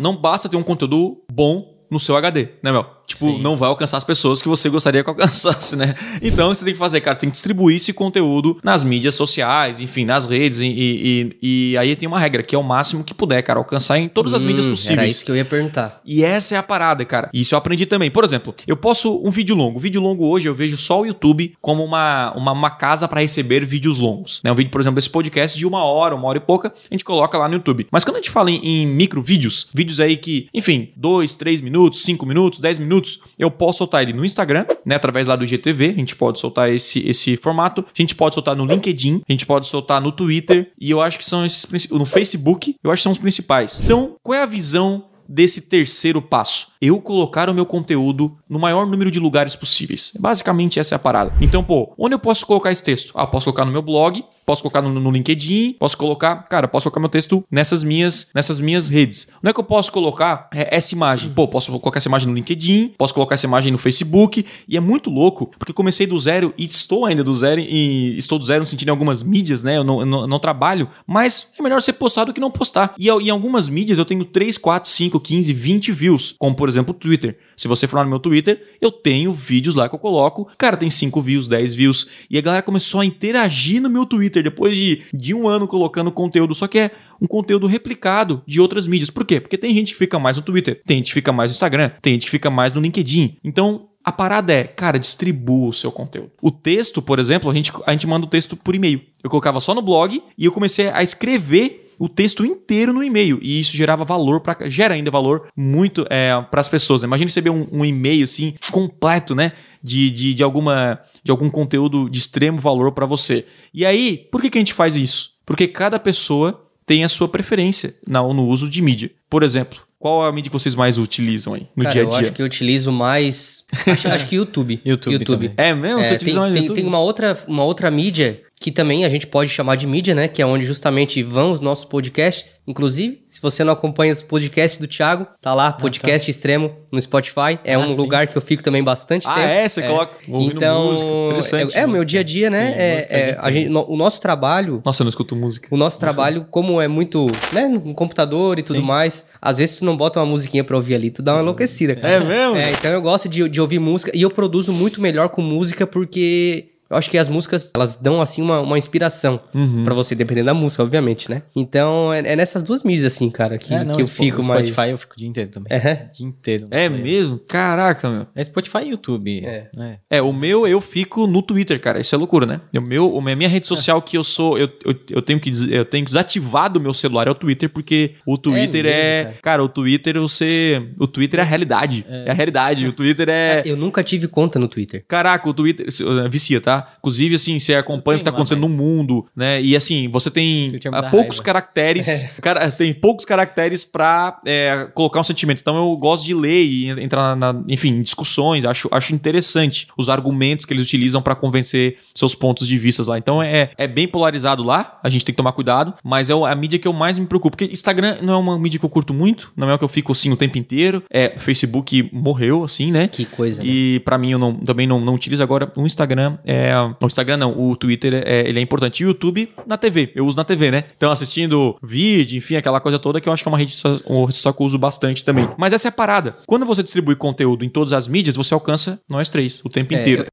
não basta ter um conteúdo bom no seu HD, né, meu? Tipo, Sim. não vai alcançar as pessoas que você gostaria que alcançasse, né? Então, você tem que fazer, cara, tem que distribuir esse conteúdo nas mídias sociais, enfim, nas redes. E, e, e aí tem uma regra, que é o máximo que puder, cara, alcançar em todas as hum, mídias possíveis. Era isso que eu ia perguntar. E essa é a parada, cara. Isso eu aprendi também. Por exemplo, eu posso um vídeo longo. vídeo longo hoje eu vejo só o YouTube como uma, uma, uma casa para receber vídeos longos. Né? Um vídeo, por exemplo, esse podcast de uma hora, uma hora e pouca, a gente coloca lá no YouTube. Mas quando a gente fala em, em micro vídeos, vídeos aí que, enfim, dois, três minutos, cinco minutos, dez minutos, eu posso soltar ele no Instagram, né? Através lá do GTV, a gente pode soltar esse, esse formato. A gente pode soltar no LinkedIn, a gente pode soltar no Twitter. E eu acho que são esses no Facebook, eu acho que são os principais. Então, qual é a visão desse terceiro passo? Eu colocar o meu conteúdo no maior número de lugares possíveis. Basicamente, essa é a parada. Então, pô, onde eu posso colocar esse texto? Ah, posso colocar no meu blog, posso colocar no, no, LinkedIn, posso colocar, cara, posso colocar meu texto nessas minhas, nessas minhas redes. Não é que eu posso colocar é, essa imagem. Pô, posso colocar essa imagem no LinkedIn, posso colocar essa imagem no Facebook, e é muito louco, porque eu comecei do zero e estou ainda do zero e estou do zero no sentido em algumas mídias, né? Eu não, eu não, eu não trabalho, mas é melhor ser postado do que não postar. E em algumas mídias eu tenho 3, 4, 5, 15, 20 views, como por exemplo o Twitter. Se você for lá no meu Twitter, eu tenho vídeos lá que eu coloco, cara, tem 5 views, 10 views, e a galera começou a interagir no meu Twitter Twitter depois de, de um ano colocando conteúdo, só que é um conteúdo replicado de outras mídias. Por quê? Porque tem gente que fica mais no Twitter, tem gente que fica mais no Instagram, tem gente que fica mais no LinkedIn. Então, a parada é, cara, distribua o seu conteúdo. O texto, por exemplo, a gente, a gente manda o texto por e-mail. Eu colocava só no blog e eu comecei a escrever o texto inteiro no e-mail. E isso gerava valor para gera ainda valor muito é, para as pessoas. Né? Imagina receber um, um e-mail assim completo, né? De, de, de, alguma, de algum conteúdo de extremo valor para você. E aí, por que, que a gente faz isso? Porque cada pessoa tem a sua preferência no, no uso de mídia. Por exemplo, qual a mídia que vocês mais utilizam aí no Cara, dia a dia? Eu acho que eu utilizo mais. Acho, acho que YouTube. YouTube. YouTube. É mesmo? É, Você utiliza tem, mais tem, YouTube? Tem uma outra, uma outra mídia que também a gente pode chamar de mídia, né? Que é onde justamente vão os nossos podcasts. Inclusive, se você não acompanha os podcasts do Thiago, tá lá, podcast ah, tá. extremo no Spotify. É ah, um sim. lugar que eu fico também bastante ah, tempo. Ah, é? Você é. coloca então, música. Interessante. É, o meu dia a dia, né? Sim, é, é, a gente, no, o nosso trabalho... Nossa, eu não escuto música. O nosso trabalho, como é muito, né? No computador e tudo sim. mais, às vezes tu não bota uma musiquinha pra ouvir ali, tu dá uma enlouquecida. Cara. É mesmo? É, então eu gosto de, de ouvir música e eu produzo muito melhor com música porque eu acho que as músicas, elas dão, assim, uma, uma inspiração uhum. para você, dependendo da música, obviamente, né? Então, é, é, nessas duas mídias, assim, cara, que, é, não, que eu fico mais... Spotify eu fico o dia inteiro também. É? O dia inteiro. É mesmo? Caraca, meu. É Spotify e YouTube. É. é. É, o meu eu fico no Twitter, cara. Isso é loucura, né? O meu, a minha rede social que eu sou, eu, eu, eu, tenho que eu tenho que desativar do meu celular é o Twitter, porque o Twitter é... é cara. cara. o Twitter você... O Twitter é a realidade. É, é a realidade. O Twitter é... Eu nunca tive conta no Twitter. Caraca, o Twitter... Vicia, tá? Inclusive, assim, você acompanha o que está acontecendo mas... no mundo, né? E assim, você tem poucos raiva. caracteres, é. cara, tem poucos caracteres para é, colocar um sentimento. Então eu gosto de ler e entrar na, na, enfim, em discussões. Acho, acho interessante os argumentos que eles utilizam para convencer seus pontos de vista lá. Então é, é bem polarizado lá. A gente tem que tomar cuidado, mas é a mídia que eu mais me preocupo. Porque Instagram não é uma mídia que eu curto muito, não é o que eu fico assim o tempo inteiro. É Facebook morreu assim, né? Que coisa. E né? para mim eu não, também não, não utilizo agora o Instagram. É, o Instagram não, o Twitter é, ele é importante. E o YouTube na TV, eu uso na TV, né? Então assistindo vídeo, enfim, aquela coisa toda que eu acho que é uma rede social, uma rede social que eu uso bastante também. Mas essa é a parada. Quando você distribui conteúdo em todas as mídias, você alcança nós três o tempo é, inteiro.